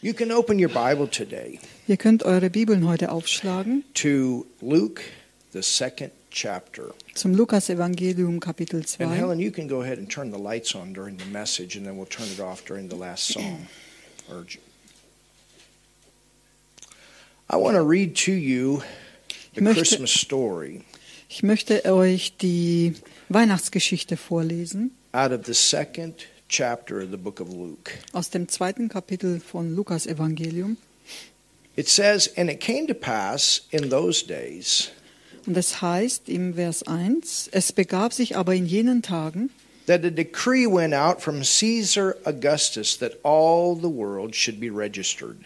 You can open your Bible today Ihr könnt eure Bibeln heute aufschlagen to Luke, the second chapter. zum Lukas-Evangelium, Kapitel And 2. Helen, you can go ahead and turn the lights on during the message, and then we'll turn it off during the last song. Or- I want to read to you the möchte- Christmas story Ich möchte euch die Weihnachtsgeschichte vorlesen out of the second chapter of the book of Luke. aus dem zweiten Kapitel von Lukas-Evangelium. It says, And it came to pass in those days Und es heißt im Vers 1, es begab sich aber in jenen Tagen, that a decree went out from Caesar Augustus that all the world should be registered.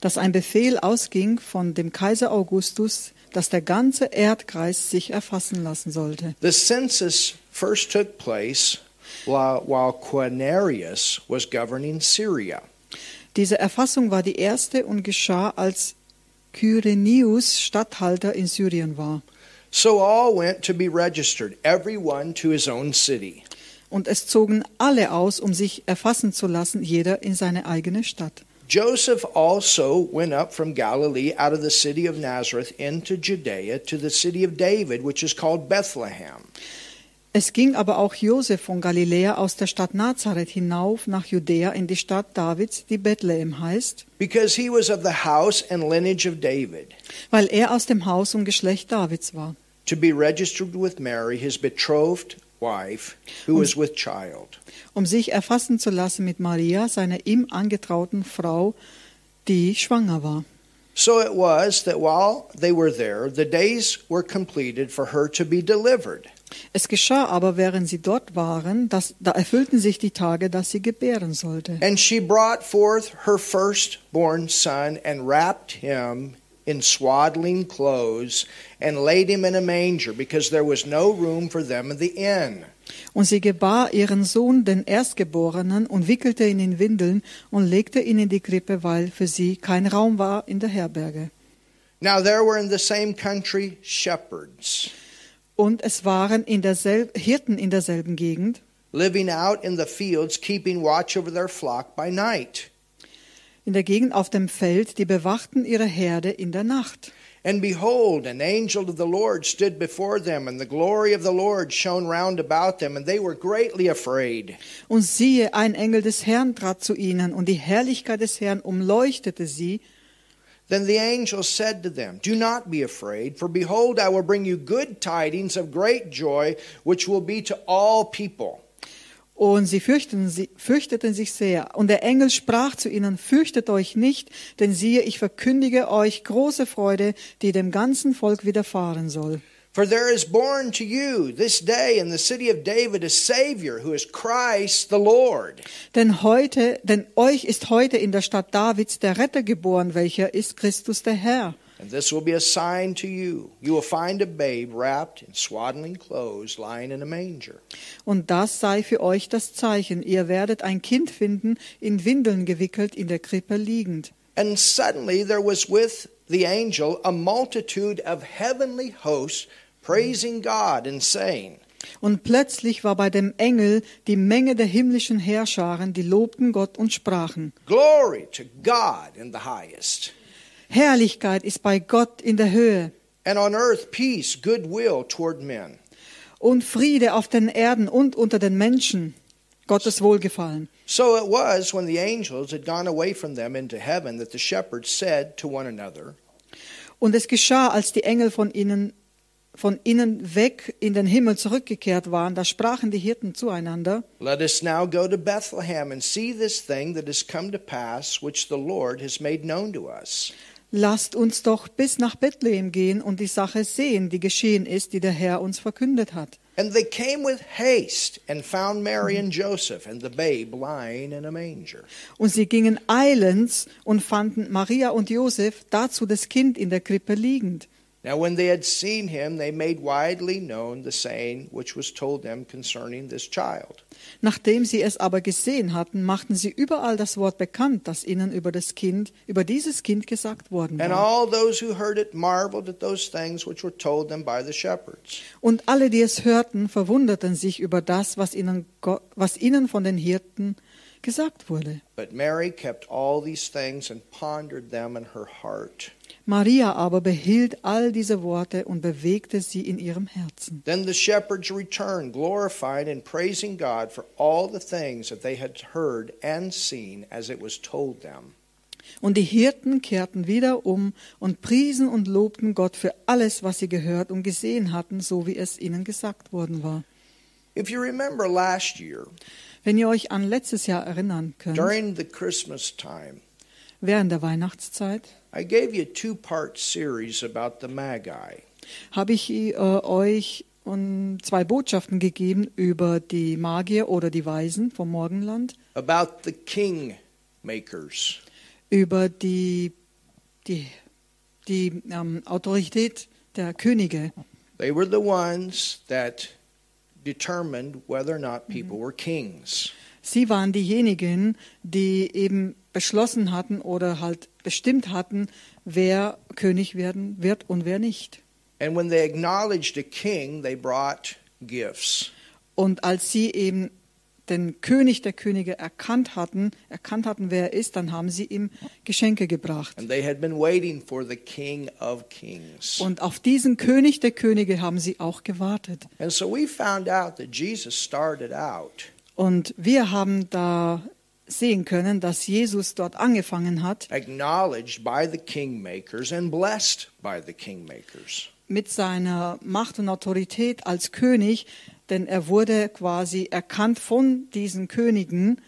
dass ein Befehl ausging von dem Kaiser Augustus, dass der ganze Erdkreis sich erfassen lassen sollte. The census first took place while, Quirinius was governing Syria. Diese Erfassung war die erste und geschah, als Kyrenius Statthalter in Syrien war. So all went to be registered, every one to his own city. Und es zogen alle aus, um sich erfassen zu lassen, jeder in seine eigene Stadt. Joseph also went up from Galilee out of the city of Nazareth into Judea to the city of David, which is called Bethlehem. Es ging aber auch Josef von Galiläa aus der Stadt Nazareth hinauf nach Judäa in die Stadt Davids, die Bethlehem heißt, Because he was of the house and lineage of David, weil er aus dem Haus und Geschlecht Davids war, to be registered with Mary, his betrothed wife, who was with child. um sich erfassen zu lassen mit Maria, seiner ihm angetrauten Frau, die schwanger war. So it was that while they were there, the days were completed for her to be delivered. Es geschah aber, während sie dort waren, dass, da erfüllten sich die Tage, dass sie gebären sollte. And she brought forth her firstborn son and wrapped him in swaddling clothes and laid him in a manger because there was no room for them in the inn. Und sie gebar ihren Sohn, den Erstgeborenen, und wickelte ihn in Windeln und legte ihn in die Krippe, weil für sie kein Raum war in der Herberge. Now there were in the same country shepherds Und es waren in derselb, Hirten in derselben Gegend, living out in the fields, keeping watch over their flock by night. in der Gegend auf dem Feld, die bewachten ihre Herde in der Nacht. And behold, an angel of the Lord stood before them, and the glory of the Lord shone round about them, and they were greatly afraid. Und siehe, ein Engel des Herrn trat zu ihnen, und die Herrlichkeit des Herrn umleuchtete sie. Then the angel said to them, Do not be afraid, for behold, I will bring you good tidings of great joy, which will be to all people. Und sie fürchteten, sie fürchteten sich sehr. Und der Engel sprach zu ihnen, fürchtet euch nicht, denn siehe, ich verkündige euch große Freude, die dem ganzen Volk widerfahren soll. For there is born to you this day in the city of David a Savior, who is Christ the Lord. Denn heute, denn euch ist heute in der Stadt Davids der Retter geboren, welcher ist Christus der Herr. And this will be a sign to you. You will find a babe wrapped in swaddling clothes, lying in a manger. Und das sei für euch das Zeichen. Ihr werdet ein Kind finden, in Windeln gewickelt, in der Krippe liegend. And suddenly there was with the angel a multitude of heavenly hosts praising God and saying, Und plötzlich war bei dem Engel die Menge der himmlischen Herrscharen, die lobten Gott und sprachen. Glory to God in the highest, Herrlichkeit ist bei Gott in der Höhe and on earth peace, goodwill toward men. und Friede auf den Erden und unter den Menschen, Gottes Wohlgefallen. So it was when the angels had gone away from them into heaven that the shepherds said to one another, Und es geschah, als die Engel von ihnen von ihnen weg in den Himmel zurückgekehrt waren, da sprachen die Hirten zueinander, Let us now go to Bethlehem and see this thing that has come to pass, which the Lord has made known to us. lasst uns doch bis nach Bethlehem gehen und die Sache sehen, die geschehen ist, die der Herr uns verkündet hat. And they came with haste and found Mary and Joseph and the babe lying in a manger. Und sie gingen eilends und fanden Maria und Josef, dazu das Kind in der Krippe liegend. Now, when they had seen him, they made widely known the saying which was told them concerning this child. Nachdem sie es aber gesehen hatten, machten sie überall das Wort bekannt, das ihnen über das Kind, über dieses Kind gesagt worden And war. all those who heard it marveled at those things which were told them by the shepherds. Und alle, die es hörten, verwunderten sich über das, was ihnen, was ihnen von den Hirten gesagt wurde. But Mary kept all these things and pondered them in her heart. Maria aber behielt all diese Worte und bewegte sie in ihrem Herzen. Then the shepherds returned, glorifying and praising God for all the things that they had heard and seen as it was told them. Und die Hirten kehrten wieder um und priesen und lobten Gott für alles, was sie gehört und gesehen hatten, so wie es ihnen gesagt worden war. If you remember last year, Wenn ihr euch an letztes Jahr erinnern könnt, during the Christmas time, während der Weihnachtszeit, I gave you a two part series about the Magi. habe ich äh, euch um, zwei Botschaften gegeben über die Magier oder die Weisen vom Morgenland, about the king makers. über die, die, die ähm, Autorität der Könige. They were the ones that determined whether or not people were kings. Sie waren diejenigen, die eben beschlossen hatten oder halt bestimmt hatten, wer König werden wird und wer nicht. And when they acknowledged a king, they brought gifts. Und als sie eben den König der Könige erkannt hatten, erkannt hatten, wer er ist, dann haben sie ihm Geschenke gebracht. And they had been waiting for the king of kings. Und auf diesen König der Könige haben sie auch gewartet. And so we found out that Jesus started out Und wir haben da sehen können, dass Jesus dort angefangen hat, acknowledged by the kingmakers and blessed by the kingmakers. mit seiner Macht und Autorität als König, denn er wurde quasi erkannt von diesen Königen.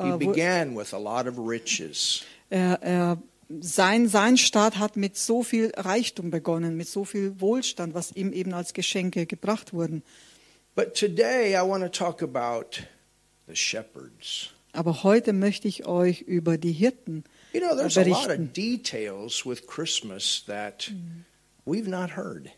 He Äh, began with a lot of riches. er, er, sein, sein Staat hat mit so viel Reichtum begonnen, mit so viel Wohlstand, was ihm eben als Geschenke gebracht wurden. But today I want to talk about the shepherds. Aber heute möchte ich euch über die Hirten You know, there's a lot berichten. of details with Christmas that we've not heard.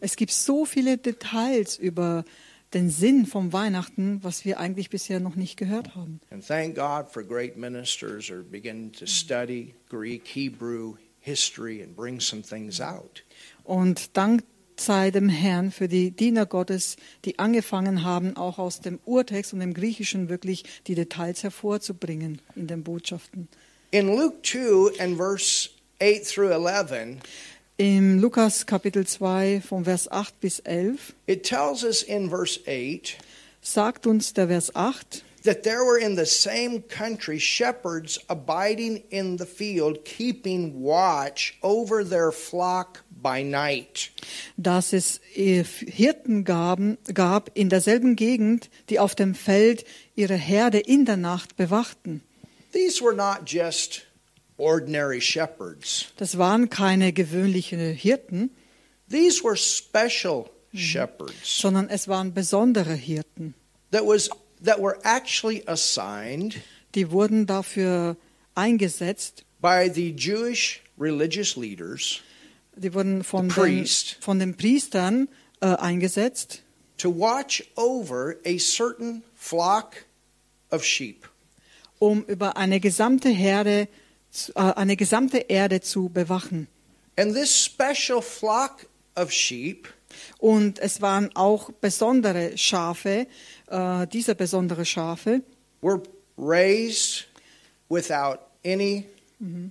Es gibt so viele Details über den Sinn vom Weihnachten, was wir eigentlich bisher noch nicht gehört haben. And thank God for great ministers who beginning to study Greek, Hebrew, history, and bring some things out. Und Dank sei dem Herrn für die Diener Gottes, die angefangen haben, auch aus dem Urtext und dem Griechischen wirklich die Details hervorzubringen in den Botschaften. In Luke 2 and verse 8 through 11, Im Lukas Kapitel 2 von Vers 8 bis 11 it tells us in verse 8 sagt uns der Vers 8, that there were in the same country shepherds abiding in the field, keeping watch over their flock by night. dass es äh, Hirten gaben, gab in derselben Gegend, die auf dem Feld ihre Herde in der Nacht bewachten. These were not just ordinary shepherds. Das waren keine gewöhnlichen Hirten, These were special shepherds sondern es waren besondere Hirten. that was that were actually assigned Die wurden dafür eingesetzt, by the Jewish religious leaders die wurden von, The den, priest. von den Priestern äh, eingesetzt, to watch over a certain flock of sheep. um über eine gesamte Herde, zu- eine gesamte Erde zu bewachen. And this special flock of sheep Und es waren auch besondere Schafe, äh, diese besondere Schafe, were raised without any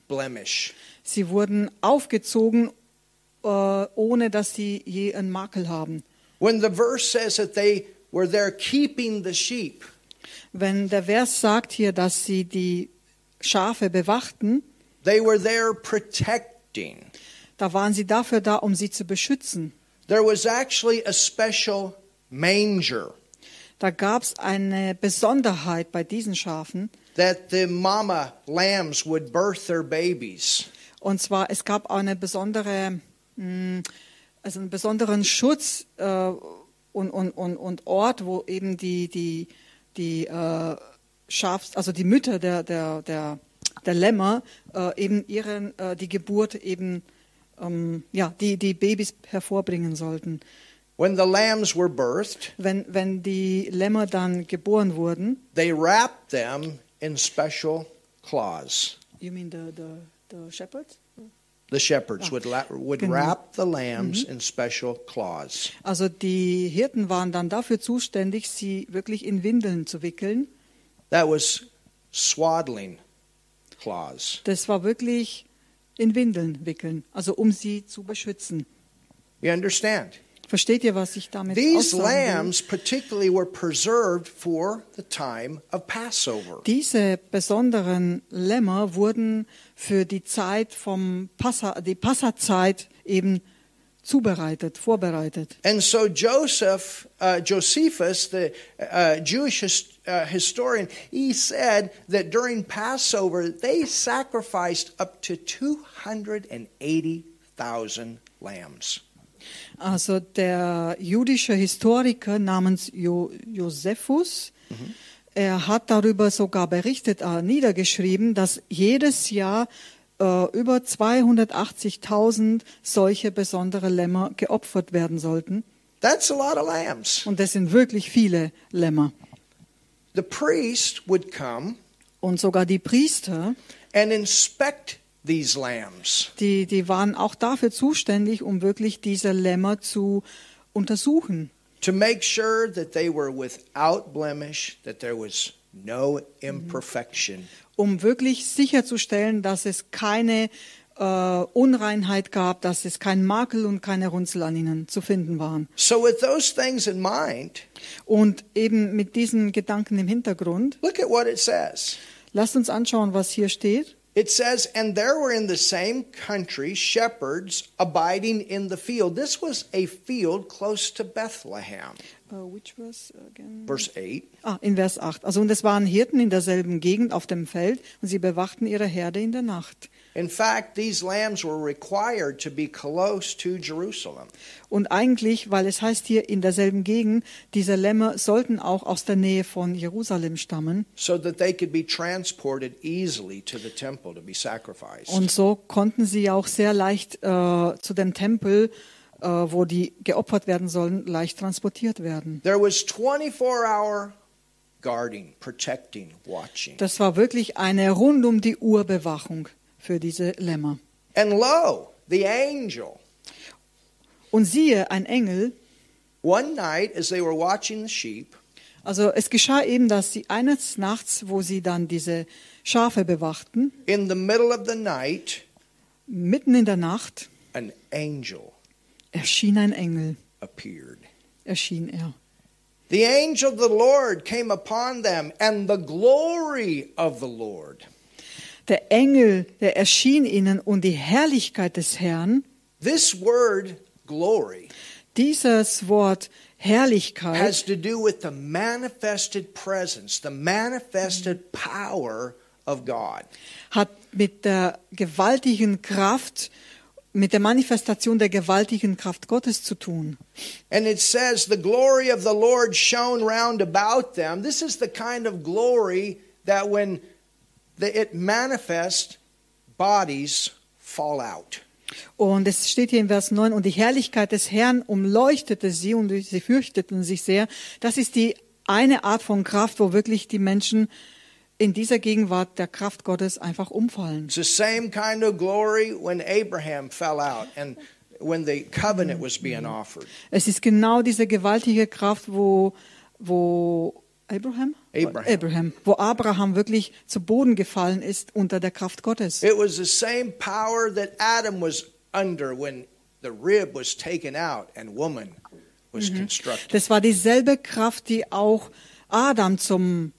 blemish. sie wurden aufgezogen, äh, ohne dass sie je einen Makel haben. When the verse says that they were there keeping the sheep, Wenn der Vers sagt hier, dass sie die Schafe bewachten, they were there protecting. da waren sie dafür da, um sie zu beschützen. There was actually a special manger Da gab es eine Besonderheit bei diesen Schafen. that the mama lambs would birth their babies. Und zwar, es gab eine besondere, mh, also einen besonderen Schutz äh, und, und, und, und Ort, wo eben die, die, die äh, Schafs, also die Mütter der, der, der, der Lämmer äh, eben ihren, äh, die Geburt eben, ähm, ja, die, die Babys hervorbringen sollten. When the lambs were birthed, Wenn, wenn die Lämmer dann geboren wurden, they wrapped them in special cloths. you mean the, the, the shepherds? The shepherds would, la- would Genau. wrap the lambs in special cloths. Also die Hirten waren dann dafür zuständig, sie wirklich in Windeln zu wickeln. That was swaddling cloths. Das war wirklich in Windeln wickeln, also um sie zu beschützen. You understand? Versteht ihr, was ich damit These lambs, particularly, were preserved for the time of Passover. Diese besonderen Lämmer wurden für die Zeit vom Passa, die Passazeit eben zubereitet, vorbereitet. And so Joseph, uh, Josephus, the uh, Jewish his, uh, historian, he said that during Passover they sacrificed up to 280,000 lambs. Also der jüdische Historiker namens jo Josephus, er hat darüber sogar berichtet, äh, niedergeschrieben, dass jedes Jahr äh, über 280.000 solche besondere Lämmer geopfert werden sollten. That's a lot of lambs. Und das sind wirklich viele Lämmer. The priest would come Und sogar die Priester, and inspect these lambs. die, die waren auch dafür zuständig, um wirklich diese Lämmer zu untersuchen. to make sure that they were without blemish, that there was no imperfection. um wirklich sicherzustellen, dass es keine äh, Unreinheit gab, dass es kein Makel und keine Runzel an ihnen zu finden waren. So, with those things in mind, Und eben mit diesen Gedanken im Hintergrund, look at what it says. lasst uns anschauen, was hier steht. It says, And there were in the same country shepherds abiding in the field. This was a field close to Bethlehem. Uh, which was again? Verse 8. Ah, in Vers 8. Also, und es waren Hirten in derselben Gegend auf dem Feld und sie bewachten ihre Herde in der Nacht. In fact, these lambs were required to be close to Jerusalem. Und eigentlich, weil es heißt hier in derselben Gegend, diese Lämmer sollten auch aus der Nähe von Jerusalem stammen. so that they could be transported easily to the temple to be sacrificed. Und so konnten sie auch sehr leicht äh, zu dem Tempel, äh, wo die geopfert werden sollen, leicht transportiert werden. There was 24-hour guarding, protecting, watching. Das war wirklich eine rund um die Uhr Bewachung für diese Lämmer. And lo, the angel, Und siehe, ein Engel, one night as they were watching the sheep, also es geschah eben, dass sie eines Nachts, wo sie dann diese Schafe bewachten, in the middle of the night, mitten in der Nacht an angel erschien ein Engel, appeared. erschien er. The angel of the Lord came upon them, and the glory of the Lord. Der Engel, der erschien ihnen und die Herrlichkeit des Herrn, This word, glory, dieses Wort Herrlichkeit has to do with the manifested presence, the manifested power of God. hat mit der gewaltigen Kraft, mit der Manifestation der gewaltigen Kraft Gottes zu tun. And it says, the glory of the Lord shone round about them. This is the kind of glory that when the, it manifests, bodies fall out. Und es steht hier in Vers 9, und die Herrlichkeit des Herrn umleuchtete sie und sie fürchteten sich sehr. Das ist die eine Art von Kraft, wo wirklich die Menschen in dieser Gegenwart der Kraft Gottes einfach umfallen. It's the same kind of glory when Abraham fell out and when the covenant was being offered. Es ist genau diese gewaltige Kraft, wo, wo Abraham? Abraham. Abraham, wo Abraham wirklich zu Boden gefallen ist unter der Kraft Gottes. It was the same power that Adam was under when the rib was taken out and woman was constructed. Das war dieselbe Kraft, die auch Adam zum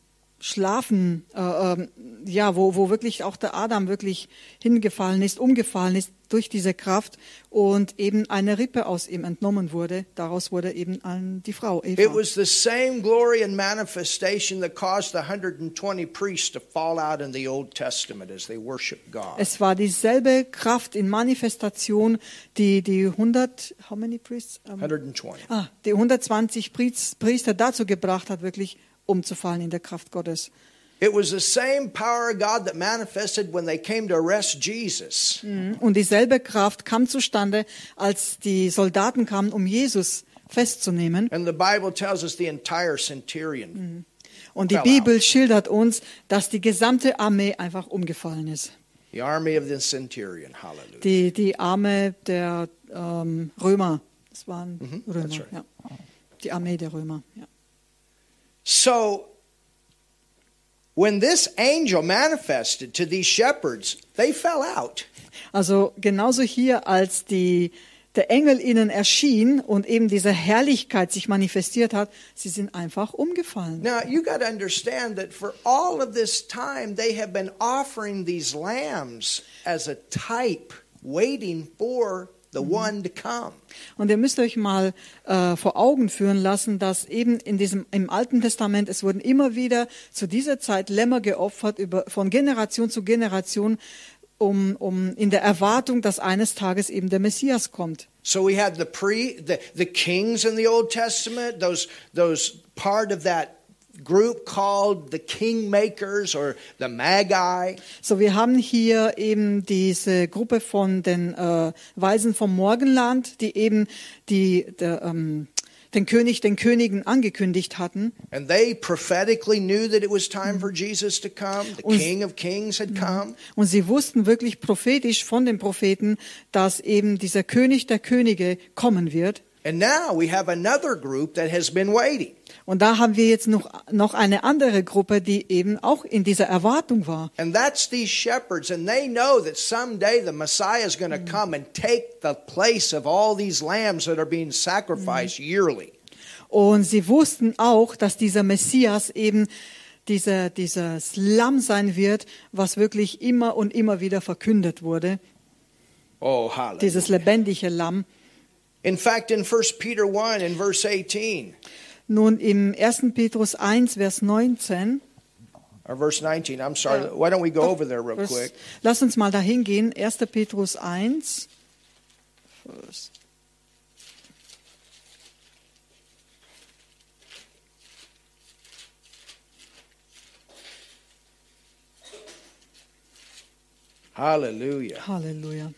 Schlafen, äh, ähm, ja, wo, wo wirklich auch der Adam wirklich hingefallen ist, umgefallen ist durch diese Kraft und eben eine Rippe aus ihm entnommen wurde. Daraus wurde eben ein, die Frau It Eva. was the same glory and manifestation that caused the 120 priests to fall out in the Old Testament as they worshiped God. Es war dieselbe Kraft in Manifestation, die die 100, how many priests? Ähm, 120. ah, die 120 Priest- Priester dazu gebracht hat, wirklich umzufallen in der Kraft Gottes. It was the same power of God that manifested when they came to arrest Jesus. Und dieselbe Kraft kam zustande, als die Soldaten kamen, um Jesus festzunehmen. And the Bible tells us the entire centurion. Und die Bibel schildert uns, dass die gesamte Armee einfach umgefallen ist. The army of the centurion. Hallelujah. Die, die Armee der ähm, Römer. Das waren Römer. that's right. ja. Die Armee der Römer. Ja. So when this angel manifested to these shepherds, they fell out. Also genauso hier, als die, der Engel ihnen erschien und eben diese Herrlichkeit sich manifestiert hat, sie sind einfach umgefallen. Now, you got to understand that for all of this time, they have been offering these lambs as a type, waiting for the one to come. Und ihr müsst euch mal äh, vor Augen führen lassen, dass eben in diesem im Alten Testament es wurden immer wieder zu dieser Zeit Lämmer geopfert über von Generation zu Generation, um, um in der Erwartung, dass eines Tages eben der Messias kommt. So we had the pre the, the kings in the Old Testament, those those part of that group called the kingmakers or the magi. So, wir haben hier eben diese Gruppe von den äh, Weisen vom Morgenland, die eben die, der, ähm, den König, den Königen angekündigt hatten. And they prophetically knew that it was time for Jesus to come. The Und- King of Kings had come. Und sie wussten wirklich prophetisch von den Propheten, dass eben dieser König der Könige kommen wird. And now we have another group that has been waiting. Und da haben wir jetzt noch, noch eine andere Gruppe, die eben auch in dieser Erwartung war. And that's these shepherds, and they know that someday the Messiah is going to come and take the place of all these lambs that are being sacrificed yearly. Und sie wussten auch, dass dieser Messias eben dieser, dieses Lamm sein wird, was wirklich immer und immer wieder verkündet wurde. Oh, hallelujah. Dieses lebendige Lamm. In fact, in 1 Peter 1 in verse 18, Nun im 1. Petrus 1, Vers 19. or verse 19, I'm sorry, why don't we go over there real quick? Lass uns mal dahin gehen. 1. Petrus 1. Vers- Hallelujah. Halleluja.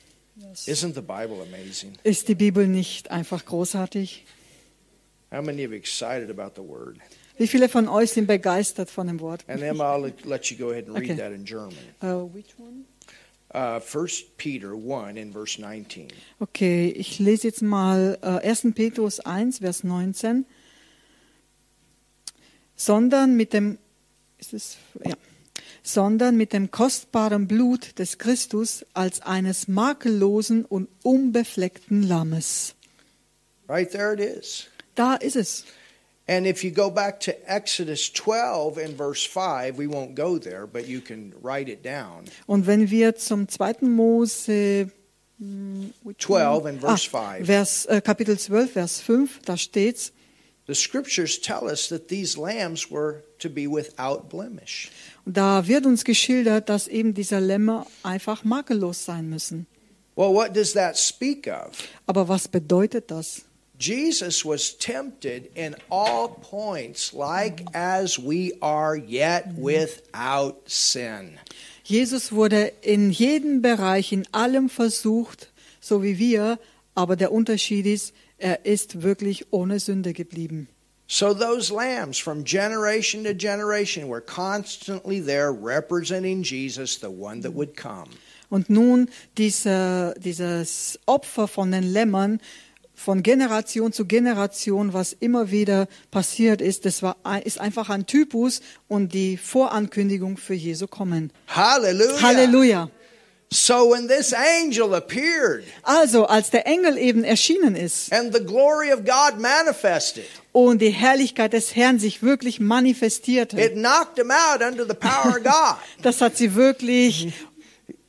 Isn't the Bible amazing? Ist die Bibel nicht einfach großartig? How many are excited about the word? Wie viele von euch sind begeistert von dem Wort? And then I'll let- you go ahead and read Okay. that in German. Uh, which one? Uh, 1 Peter 1 in verse 19. Okay, ich lese jetzt mal äh, 1. Petrus 1, Vers 19. Sondern mit dem, ist es, ja, sondern mit dem kostbaren Blut des Christus als eines makellosen und unbefleckten Lammes. Right there it is. Da ist es. And if you go back to Exodus 12 in verse 5, we won't go there, but you can write it down. Und wenn wir zum 2. Mose hm, which 12 one? and verse ah, 5. Vers, äh, Kapitel 12, Vers 5, da steht's. The scriptures tell us that these lambs were to be without blemish. Da wird uns geschildert, dass eben diese Lämmer einfach makellos sein müssen. Well, what does that speak of? Aber was bedeutet das? Jesus was tempted in all points, like as we are, yet without sin. Jesus wurde in jedem Bereich, in allem versucht, so wie wir, aber der Unterschied ist, er ist wirklich ohne Sünde geblieben. So those lambs from generation to generation were constantly there representing Jesus, the one that would come. Und nun diese, dieses Opfer von den Lämmern von Generation zu Generation, was immer wieder passiert ist, das war, ist einfach ein Typus und die Vorankündigung für Jesu kommen. Hallelujah. Halleluja. So when this angel appeared Also, als der Engel eben erschienen ist and the glory of God manifested, und die Herrlichkeit des Herrn sich wirklich manifestierte, it knocked him out under the power of God. das hat sie wirklich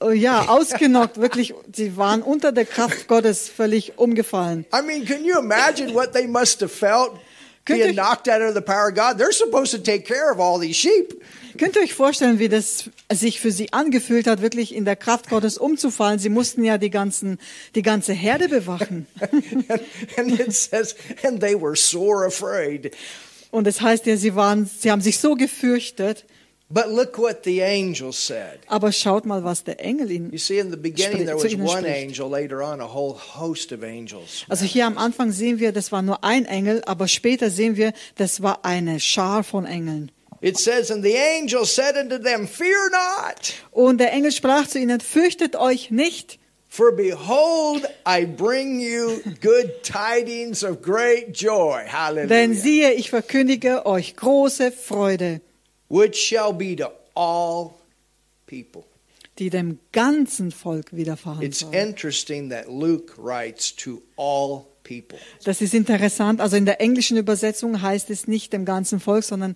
äh, ja, ausgenockt, wirklich, sie waren unter der Kraft Gottes völlig umgefallen. I mean, can you imagine what they must have felt Könnt being ihr- knocked out under the power of God? They're supposed to take care of all these sheep. Könnt ihr euch vorstellen, wie das sich für sie angefühlt hat, wirklich in der Kraft Gottes umzufallen? Sie mussten ja die ganzen, die ganze Herde bewachen. and, and it says, and they were sore afraid. Und es heißt ja, sie waren, sie haben sich so gefürchtet. But look what the angel said. Aber schaut mal, was der Engel You ihnen. see, in the beginning, there was one angel, later on, a whole host of angels. Also hier am Anfang sehen wir, das war nur ein Engel, aber später sehen wir, das war eine Schar von Engeln. It says, And the angel said unto them, Fear not, Und der Engel sprach zu ihnen, fürchtet euch nicht, for behold, I bring you good tidings of great joy. denn Hallelujah. siehe, ich verkündige euch große Freude, Which shall be to all people. die dem ganzen Volk widerfahren It's soll. interesting that Luke writes to all people. Das ist interessant. Also in der englischen Übersetzung heißt es nicht dem ganzen Volk, sondern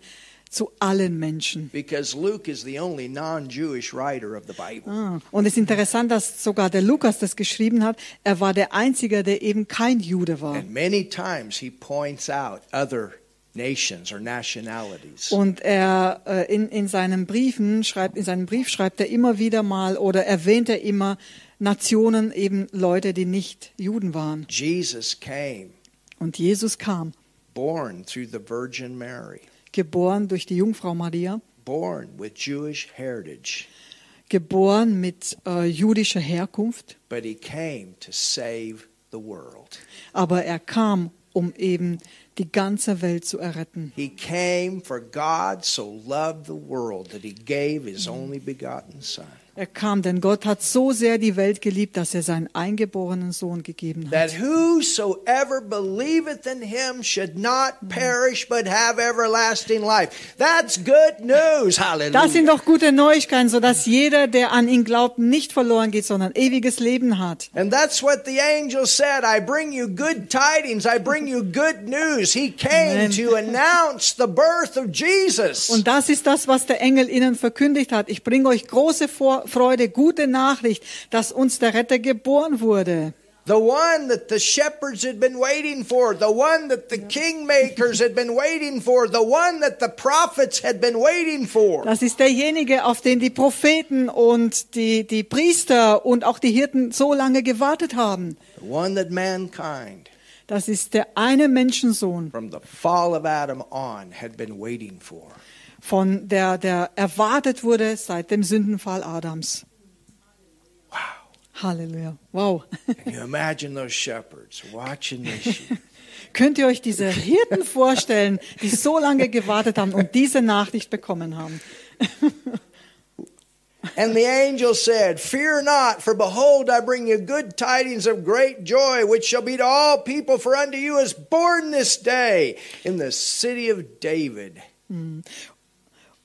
zu allen Menschen. Because Luke is the only non Jewish writer of the Bible. Ah, und es ist interessant, dass sogar der Lukas das geschrieben hat. Er war der Einzige, der eben kein Jude war. And many times he points out other. Und er äh, in, in seinen Briefen schreibt, in seinem Brief schreibt er immer wieder mal oder erwähnt er immer Nationen, eben Leute, die nicht Juden waren. Jesus came, Und Jesus kam, born through the Virgin Mary, geboren durch die Jungfrau Maria, born with Jewish heritage, geboren mit äh, jüdischer Herkunft, but he came to save the world. aber er kam, um eben die ganze Welt zu erretten. He came for God so loved the world that he gave his only begotten Son, Er kam, denn Gott hat so sehr die Welt geliebt, dass er seinen eingeborenen Sohn gegeben hat. that whosoever believeth in him should not perish but have everlasting life. That's good news. Das sind Hallelujah. doch gute Neuigkeiten, sodass jeder, der an ihn glaubt, nicht verloren geht, sondern ewiges Leben hat. And that's what the angel said. I bring you good tidings. I bring you good news. He came to announce the birth of Jesus. Und das ist das, was der Engel ihnen verkündigt hat. Ich bringe euch große Vor- Freude, gute Nachricht, dass uns der Retter geboren wurde. The one that the shepherds had been waiting for, the one that the kingmakers had been waiting for, the one that the prophets had been waiting for. Das ist derjenige, auf den die Propheten und die, die Priester und auch die Hirten so lange gewartet haben. The one that mankind, Das ist der eine Menschensohn, from the fall of Adam on, had been waiting for. Von der, der erwartet wurde seit dem Sündenfall Adams. Wow. Halleluja. Wow. Can you imagine those shepherds watching sheep? Könnt ihr euch diese Hirten vorstellen, die so lange gewartet haben und diese Nachricht bekommen haben? And the angel said, Fear not, for behold, I bring you good tidings of great joy, which shall be to all people, for unto you is born this day in the city of David.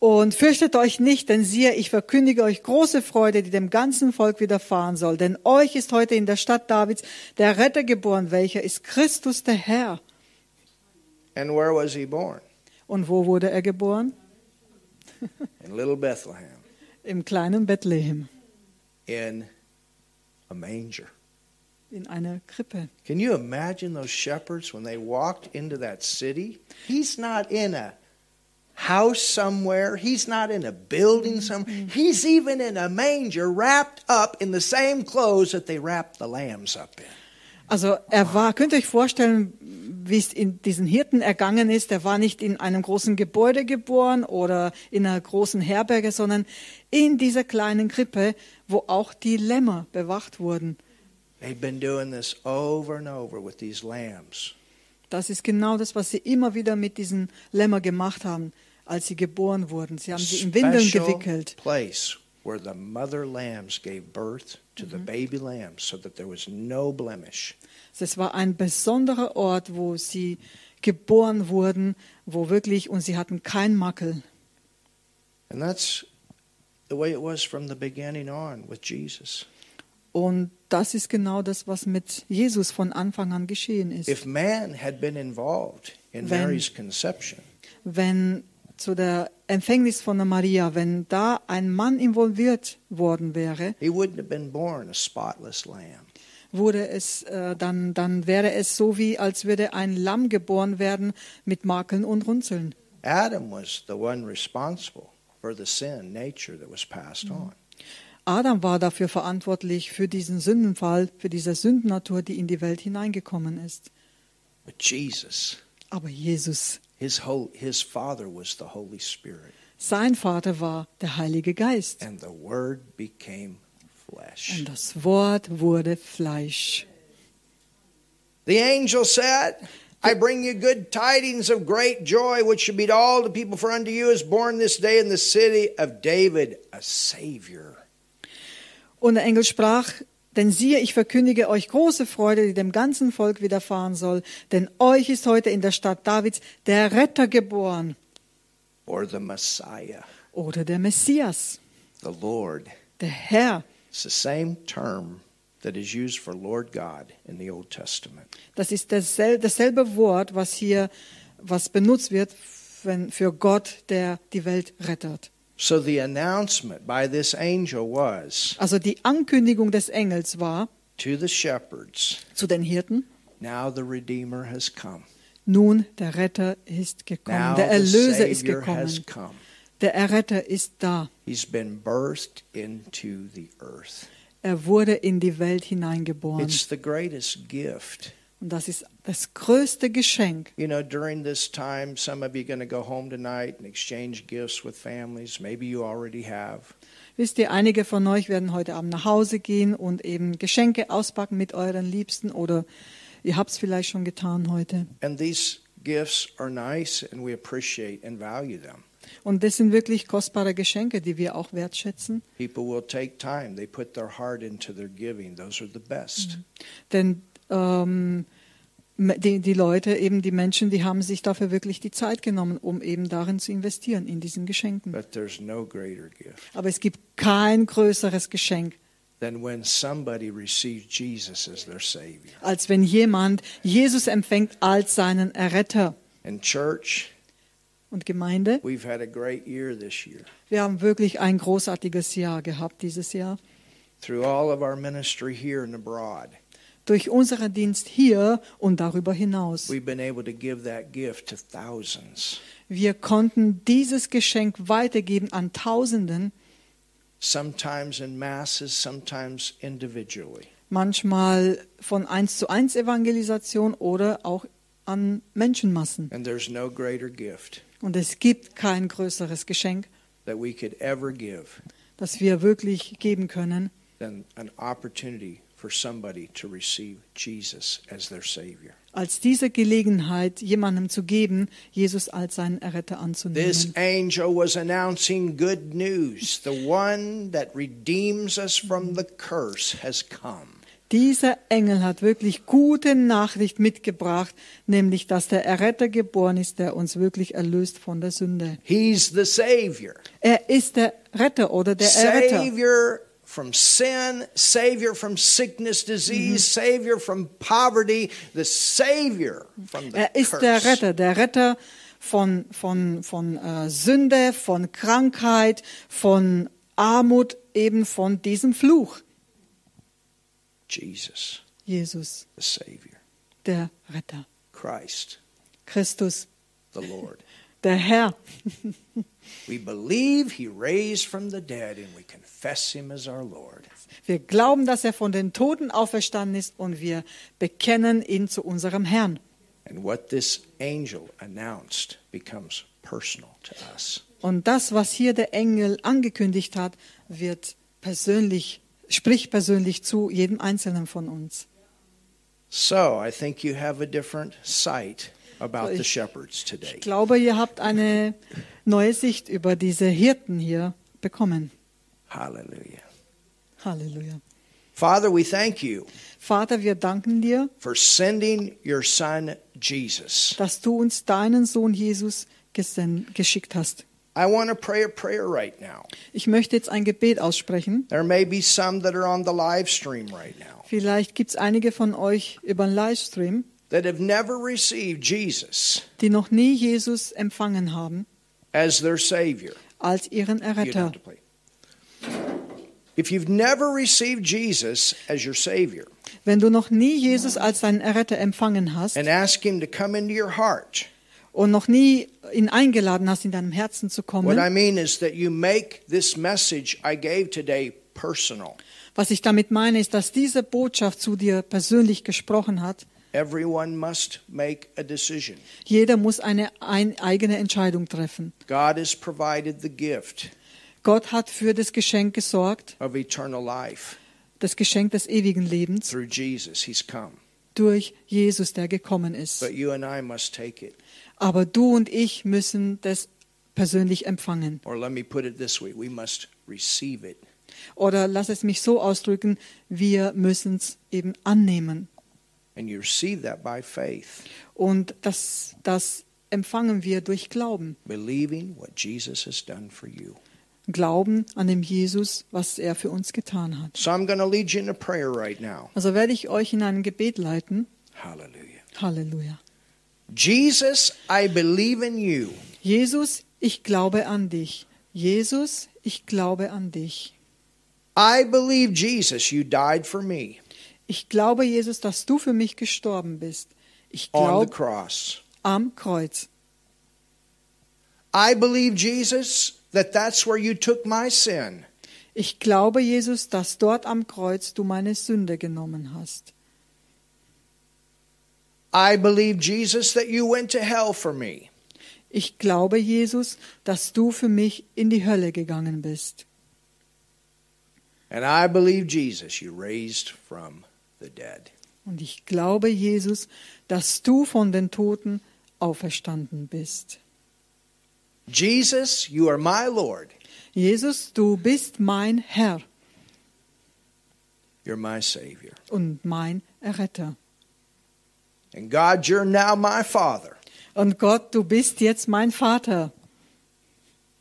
Und fürchtet euch nicht, denn siehe, ich verkündige euch große Freude, die dem ganzen Volk widerfahren soll. Denn euch ist heute in der Stadt Davids der Retter geboren, welcher ist Christus der Herr. And where was he born? Und wo wurde er geboren? In little Bethlehem, Im kleinen Bethlehem, in a manger. in einer Krippe. Can you imagine those shepherds when they walked into that city? He's not in a house somewhere. He's not in a building somewhere. He's even in a manger wrapped up in the same clothes that they wrapped the lambs up in. Also er war, könnt ihr euch vorstellen, wie es in diesen Hirten ergangen ist. Er war nicht in einem großen Gebäude geboren oder in einer großen Herberge, sondern in dieser kleinen Krippe, wo auch die Lämmer bewacht wurden. They've been doing this over and over with these lambs. Das ist genau das, was sie immer wieder mit diesen Lämmer gemacht haben, als sie geboren wurden. Sie haben sie in Windeln gewickelt. place where the mother lambs gave birth to the baby lambs so that there was no blemish. Es war ein besonderer Ort, wo sie geboren wurden, wo wirklich, und sie hatten keinen Makel. And that's the way it was from the beginning on with Jesus. Und das ist genau das, was mit Jesus von Anfang an geschehen ist. If man had been involved in Wenn- Mary's conception, Wenn zu der Empfängnis von der Maria, wenn da ein Mann involviert worden wäre, he wouldn't have been born a spotless lamb. wurde es äh, dann, dann wäre es so wie, als würde ein Lamm geboren werden mit Makeln und Runzeln. Adam was the one responsible for the sin nature that was passed on. Adam war dafür verantwortlich für diesen Sündenfall, für diese Sündennatur, die in die Welt hineingekommen ist. But Jesus, Aber Jesus, his whole, his father was the Holy Spirit, sein Vater war der Heilige Geist. and the Word became flesh. Und das Wort wurde Fleisch. The angel said, I bring you good tidings of great joy, which should be to all the people, for unto you is born this day in the city of David a Savior. Und der Engel sprach, denn siehe, ich verkündige euch große Freude, die dem ganzen Volk widerfahren soll, denn euch ist heute in der Stadt Davids der Retter geboren. or the Messiah. oder der Messias, the Lord. der Herr. It's the same term that is used for Lord God in the Old Testament. Das ist dasselbe, dasselbe Wort, was hier was benutzt wird wenn, für Gott, der die Welt rettet. So the announcement by this angel was Also die Ankündigung des Engels war to the shepherds, zu den Hirten, now the Redeemer has come. nun der Retter ist gekommen, Now der Erlöser ist gekommen, der Erretter ist da. He's been birthed into the earth. Er wurde in die Welt hineingeboren. It's the greatest gift. Und das ist das größte Geschenk. You know, during this time, some of you are going to go home tonight and exchange gifts with families. Maybe you already have. Wisst ihr, einige von euch werden heute Abend nach Hause gehen und eben Geschenke auspacken mit euren Liebsten oder ihr habt es vielleicht schon getan heute. And these gifts are nice and we appreciate and value them. Und das sind wirklich kostbare Geschenke, die wir auch wertschätzen. People will take time, they put their heart into their giving. Those are the best. Denn ähm, die, die Leute, eben die Menschen, die haben sich dafür wirklich die Zeit genommen, um eben darin zu investieren, in diesen Geschenken. But there's no greater gift Aber es gibt kein größeres Geschenk, than when somebody receives Jesus as their Savior. als wenn jemand Jesus empfängt als seinen Erretter. And, church, Und Gemeinde, we've had a great year this year. wir haben wirklich ein großartiges Jahr gehabt dieses Jahr. Through all of our ministry here and abroad, Durch unseren Dienst hier und darüber hinaus. Wir konnten dieses Geschenk weitergeben an Tausenden, sometimes in masses, sometimes individually. manchmal von eins zu eins Evangelisation oder auch an Menschenmassen. And there's no greater gift Und es gibt kein größeres Geschenk, that we could ever give das wir wirklich geben können, than an opportunity for somebody to receive Jesus as their Savior. als diese Gelegenheit jemandem zu geben, Jesus als seinen Erretter This anzunehmen. angel was announcing good news. The one that redeems us from the curse has come. Dieser Engel hat wirklich gute Nachricht mitgebracht, nämlich dass der Erretter geboren ist, der uns wirklich erlöst von der Sünde. He's the Savior. Er ist der Retter oder der Erretter. Savior from sin, Savior from sickness, disease, Savior from poverty, the Savior from the Er ist curse. der Retter, der Retter von, von, von äh, Sünde, von Krankheit, von Armut, eben von diesem Fluch. Jesus, Jesus, the Savior. der Retter. Christ, Christus, the Lord. der Herr. We believe he raised from the dead and we confess Wir glauben, dass er von den Toten auferstanden ist und wir bekennen ihn zu unserem Herrn. And what this angel announced becomes personal to us. Und das, was hier der Engel angekündigt hat, wird persönlich, spricht persönlich zu jedem Einzelnen von uns. So I think you have a different sight about So the ich- shepherds today. Ich glaube, ihr habt eine neue Sicht über diese Hirten hier bekommen. Hallelujah. Halleluja. Father, we thank you Vater, wir danken dir, for sending your son Jesus. dass du uns deinen Sohn Jesus geschickt hast. I want to pray a prayer right now. Ich möchte jetzt ein Gebet aussprechen. There may be some that are on the live stream right now Vielleicht gibt es einige von euch über den Livestream, that have never received Jesus die noch nie Jesus empfangen haben as their Savior. als ihren You don't Erretter. have to play. If you've never received Jesus as your Savior Wenn du noch nie Jesus als deinen Erretter empfangen hast and ask Him to come into your heart, und noch nie ihn eingeladen hast, in deinem Herzen zu what I kommen, mean is that you make this message I gave today personal. was ich damit meine, ist, dass diese Botschaft zu dir persönlich gesprochen hat. Everyone must make a decision. Jeder muss eine ein, eigene Entscheidung treffen. God has provided the gift Gott hat für das Geschenk gesorgt, of eternal life das Geschenk des ewigen Lebens, through Jesus. He's come. durch Jesus, der gekommen ist. But you and I must take it. Aber du und ich müssen das persönlich empfangen. Or let me put it this way we must receive it. Oder lass es mich so ausdrücken, wir müssen es eben annehmen. And you receive that by faith. Und das, das empfangen wir durch Glauben. believing what Jesus has done for you. Glauben an dem Jesus, was er für uns getan hat. So I'm going to lead you in a prayer right now. Also werde ich euch in ein Gebet leiten. Hallelujah. Halleluja. Jesus, I believe in you. Jesus, ich glaube an dich. Jesus, ich glaube an dich. I believe, Jesus, you died for me Ich glaube, Jesus, dass du für mich gestorben bist. Ich glaube cross. am Kreuz. I believe, Jesus, that that's where you took my sin. Ich glaube, Jesus, dass dort am Kreuz du meine Sünde genommen hast. I believe, Jesus, that you went to hell for me. Ich glaube, Jesus, dass du für mich in die Hölle gegangen bist. And I believe, Jesus, you raised from the dead. Und ich glaube, Jesus, dass du von den Toten auferstanden bist. Jesus, you are my Lord. Jesus, du bist mein Herr You're my Savior. und mein Erretter. And God, you're now my Father, Und Gott, du bist jetzt mein Vater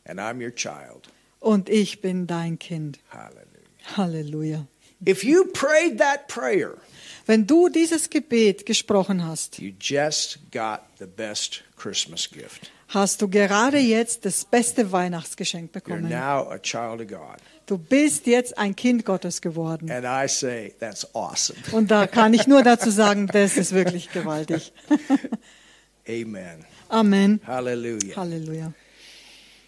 and I'm your child. und ich bin dein Kind. Hallelujah. Halleluja. If you prayed that prayer, Wenn du dieses Gebet gesprochen hast, you just got the best Christmas gift. Hast du gerade jetzt das beste Weihnachtsgeschenk bekommen. Du bist jetzt ein Kind Gottes geworden. And I say, that's awesome. Und da kann ich nur dazu sagen, das ist wirklich gewaltig. Amen. Amen. Hallelujah. Halleluja.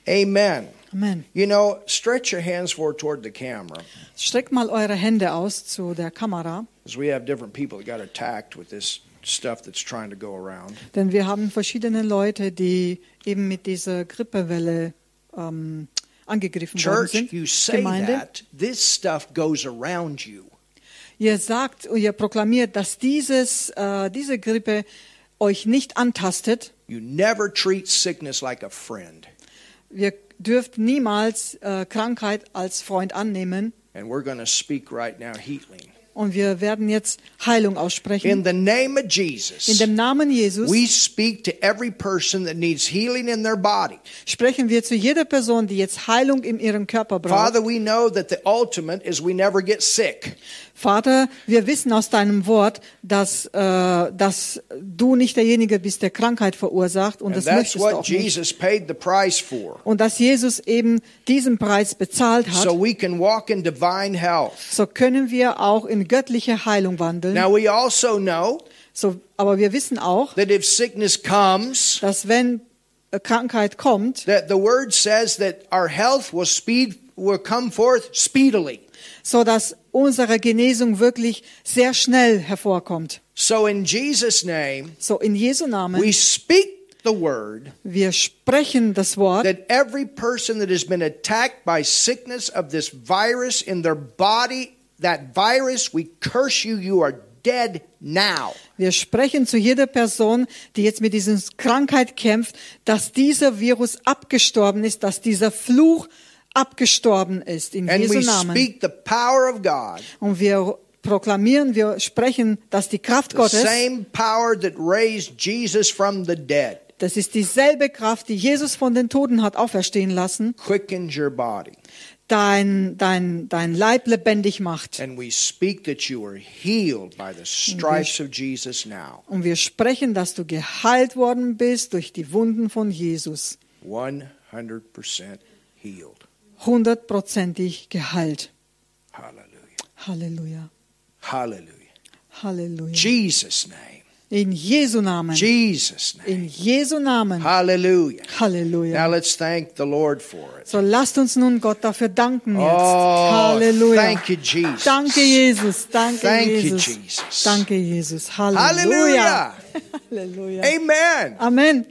Amen. Amen. You know, stretch your hands forward toward the camera, Streckt mal eure Hände aus zu der Kamera, because we have different people that got attacked with this stuff that's trying to go around. denn wir haben verschiedene Leute, die eben mit dieser Grippewelle ähm, angegriffen worden Church, sind. you say Gemeinde, that, this stuff goes around you. ihr sagt, ihr proklamiert, dass dieses, äh, diese Grippe euch nicht antastet. You never treat sickness like a friend. Wir dürft niemals äh, Krankheit als Freund annehmen. And we're going to speak right now healing. Und wir werden jetzt Heilung aussprechen. In the name of In Jesus, dem Namen Jesus we speak to every person that needs healing in their body. sprechen wir zu jeder Person, die jetzt Heilung in ihrem Körper braucht. Father, we know that the ultimate is we never get sick. Vater, wir wissen aus deinem Wort, dass, äh, dass du nicht derjenige bist, der Krankheit verursacht und And das möchtest du auch nicht. Jesus paid the price for. Und dass Jesus eben diesen Preis bezahlt hat, So we can walk in divine health. so können wir auch in göttliche Heilung wandeln. Now we also know So, aber wir wissen auch, that if sickness comes, dass wenn äh, Krankheit kommt, that the word says that our health will speed will come forth speedily. So dass unsere Genesung wirklich sehr schnell hervorkommt. So in Jesus name, So in Jesu Namen, we speak the word wir sprechen das Wort, that every person that has been attacked by sickness of this virus in their body, that virus, we curse you, you are dead now. Wir sprechen zu jeder Person, die jetzt mit dieser Krankheit kämpft, dass dieser Virus abgestorben ist, dass dieser Fluch abgestorben ist in And Jesu we Namen. speak the power of God, Und wir proklamieren, wir sprechen, dass die Kraft the Gottes, same power that raised Jesus from the dead, das ist dieselbe Kraft, die Jesus von den Toten hat auferstehen lassen, quickens your body. dein, dein, dein Leib lebendig macht. Jesus now. Und wir sprechen, dass du geheilt worden bist durch die Wunden von Jesus. 100% healed. Hundertprozentig geheilt. Halleluja. Hallelujah. Halleluja. Jesus' name. In Jesu Namen. Jesus' name. In Jesu Namen. Hallelujah. Now Halleluja. let's thank the Lord for it. So lasst uns nun Gott dafür danken jetzt. Oh, Halleluja. thank you, Jesus. Danke, Jesus. Danke, Thank you, Jesus. Jesus. Danke, Jesus. Halleluja. Hallelujah. Halleluja. Amen. Amen.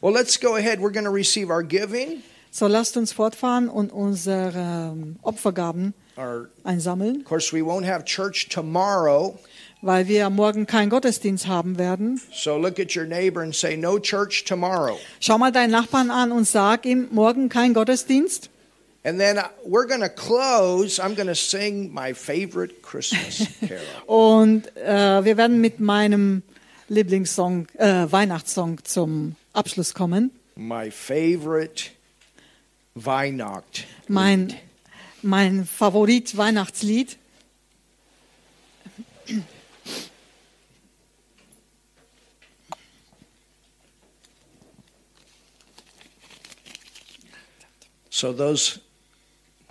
Well, let's go ahead. We're going to receive our giving. So lasst uns fortfahren und unsere ähm, Opfergaben Our, einsammeln, of course, we won't have church tomorrow. weil wir morgen keinen Gottesdienst haben werden. So look at your neighbor and say, No church tomorrow. Schau mal deinen Nachbarn an und sag ihm, morgen kein Gottesdienst. And then uh, we're going to close. I'm going to sing my favorite Christmas carol. Und äh, wir werden mit meinem Lieblingssong, äh, Weihnachtssong zum Abschluss kommen. My favorite Weihnacht. Mein, mein Favorit Weihnachtslied. So those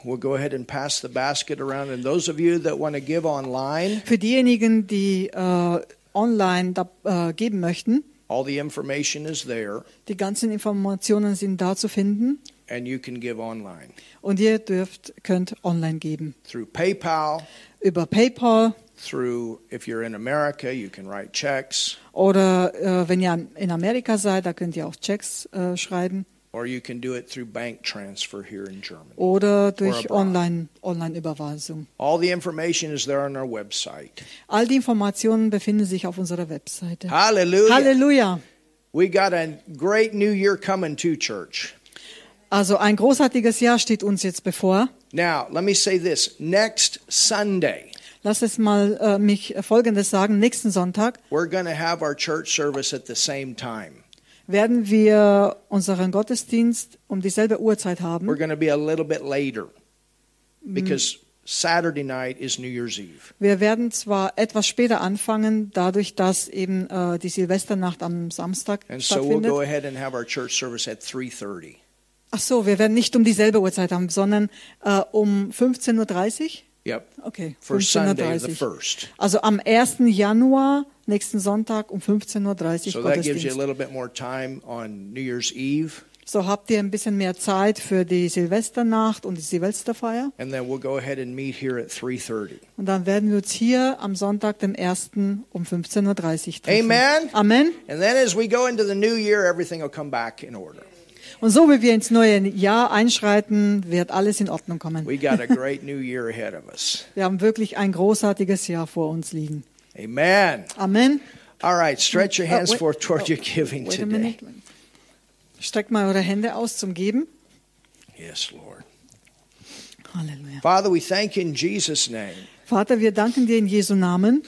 we'll go ahead and pass the basket around and those of you that want to give online, Für diejenigen, die äh, online da, äh, geben möchten, all the information is there die ganzen Informationen sind da zu finden and you can give online und ihr dürft könnt online geben through PayPal, über PayPal through if you're in America, you can write checks oder äh, wenn ihr in Amerika seid, da könnt ihr auch Checks äh, schreiben or you can do it through bank transfer here in Germany. oder durch online Online Überweisung. All the information is there on our website. All die Informationen befinden sich auf unserer Webseite. Hallelujah. Halleluja. We got a great new year coming to church. Also ein großartiges Jahr steht uns jetzt bevor. Now, let me say this. Next Sunday, Lass es mal äh, mich Folgendes sagen. Nächsten Sonntag we're going to have our church service at the same time. werden wir unseren Gottesdienst um dieselbe Uhrzeit We're haben. going to be a little bit later because Saturday night is New Year's Eve. Wir werden zwar etwas später anfangen, dadurch, dass eben äh, die Silvesternacht am Samstag And so we'll go stattfindet. ahead and have our church service at 3:30. Ach so, wir werden nicht um dieselbe Uhrzeit haben, sondern äh, um 15.30 Uhr. Yep. Okay, For Sunday the 15.30 Uhr. first. Also am 1. Januar, nächsten Sonntag um 15.30 Uhr So Gottesdienst. So habt ihr ein bisschen mehr Zeit für die Silvesternacht und die Silvesterfeier. and then we'll go ahead and meet here at 3:30. Und dann werden wir uns hier am Sonntag, dem 1. um 15.30 Uhr treffen. Amen. Amen. And then as we go into the new year, everything will come back in order. Und so wie wir ins neue Jahr einschreiten, wird alles in Ordnung kommen. We got a great new year ahead of us. Wir haben wirklich ein großartiges Jahr vor uns liegen. Amen. Amen. All right, stretch your Oh, hands wait- forth toward oh, your giving today. Streckt mal eure Hände aus zum Geben. Yes, Lord. Halleluja. Father, we thank you in Jesus' name Vater, wir danken dir in Jesu Namen,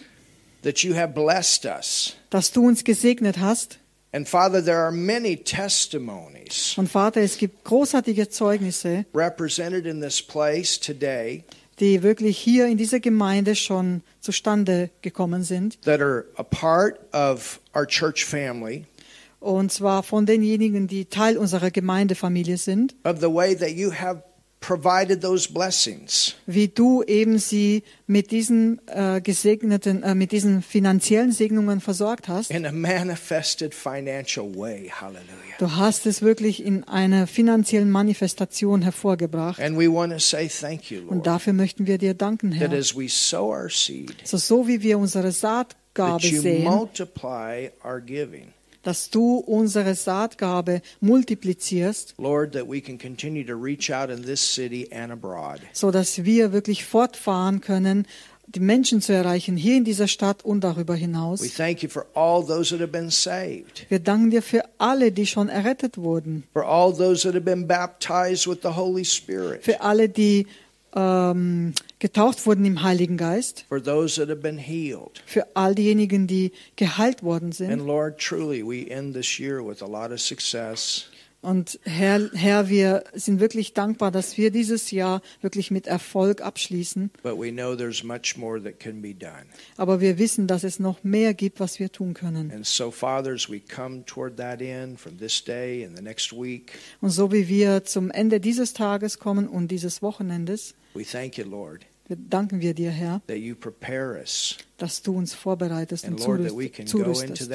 that you have blessed us. dass du uns gesegnet hast. And Father, there are many testimonies Und Vater, es gibt großartige Zeugnisse, die wirklich hier in dieser Gemeinde schon zustande gekommen sind. that are a part of our church family, Und zwar von denjenigen, die Teil unserer Gemeindefamilie sind, of the way that you have provided those blessings. wie du eben sie mit diesen äh, gesegneten, äh, mit diesen finanziellen Segnungen versorgt hast. in a manifested financial way. Hallelujah. Du hast es wirklich in einer finanziellen Manifestation hervorgebracht. And we want to say thank you, Und Lord, dafür möchten wir dir danken, Herr. that as we sow our seed, So, so wie wir unsere Saatgabe that you sehen, multiply our giving. Dass du unsere Saatgabe multiplizierst, Lord, that we can continue to reach out in this city and abroad. so dass wir wirklich fortfahren können, die Menschen zu erreichen, hier in dieser Stadt und darüber We hinaus. thank you for all those that have been saved, Wir danken dir für alle, die schon errettet wurden, for all those that have been baptized with the Holy Spirit, für alle, die ähm, getauft wurden im Heiligen Geist, für all diejenigen, die geheilt worden And sind. Lord, truly, we end this year with a lot of success. Und Herr, Herr, wir sind wirklich dankbar, dass wir dieses Jahr wirklich mit Erfolg abschließen. But we know there's much more that can be done. Aber wir wissen, dass es noch mehr gibt, was wir tun können. And so, Fathers, we come toward that end from this day and the next week. Und so wie wir zum Ende dieses Tages kommen und dieses Wochenendes, We thank you, Lord, wir danken wir dir, Herr, that you prepare us. dass du uns vorbereitest und Lord, zurüstest.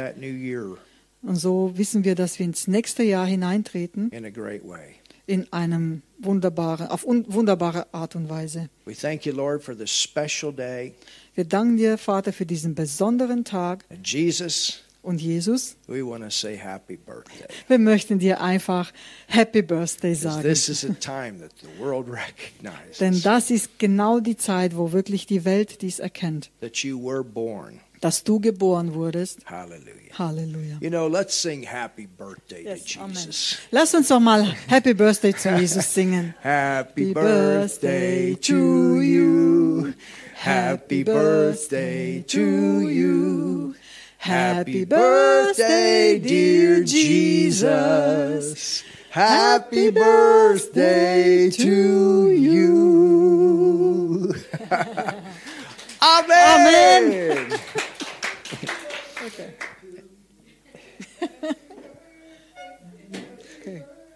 Und so wissen wir, dass wir ins nächste Jahr hineintreten in a great way. in einem wunderbaren, auf un wunderbare Art und Weise. We thank you, Lord, for this special day. Wir danken dir, Vater, für diesen besonderen Tag. And Jesus, Und Jesus, we want to say happy birthday. wir möchten dir einfach Happy Birthday sagen. This is a time that the world recognizes Denn das ist genau die Zeit, wo wirklich die Welt dies erkennt, that you were born. Dass du geboren wurdest. Hallelujah. Halleluja. You know, let's sing happy birthday Yes, to Amen. Jesus. Lass uns doch mal Happy Birthday zu Jesus singen. Happy birthday to you. Happy birthday to you. Happy birthday, dear Jesus. Happy birthday to you. Amen. Okay.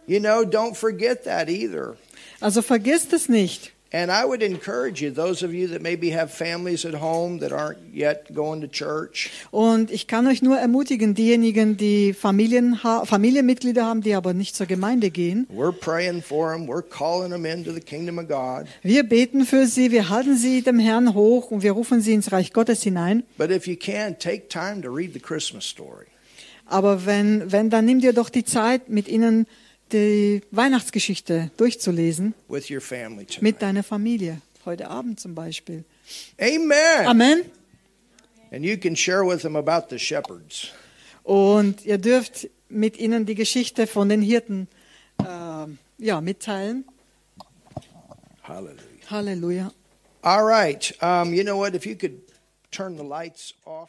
You know, don't forget that either. Also vergisst es nicht. And I would encourage you, those of you that maybe have families at home that aren't yet going to church, Und ich kann euch nur ermutigen, diejenigen, die Familien Familienmitglieder haben, die aber nicht zur Gemeinde gehen. we're praying for them. We're calling them into the kingdom of God. Wir beten für sie, wir halten sie dem Herrn hoch und wir rufen sie ins Reich Gottes hinein. But if you can, take time to read the Christmas story. Aber wenn, wenn, dann nimm dir doch die Zeit, mit ihnen die Weihnachtsgeschichte durchzulesen, with your family tonight. mit deiner Familie. Heute Abend zum Beispiel. Amen. Amen. And you can share with them about the shepherds. Und ihr dürft mit ihnen die Geschichte von den Hirten äh, ja, mitteilen. Hallelujah. Halleluja. All right. Um, you know what? If you could turn the lights off.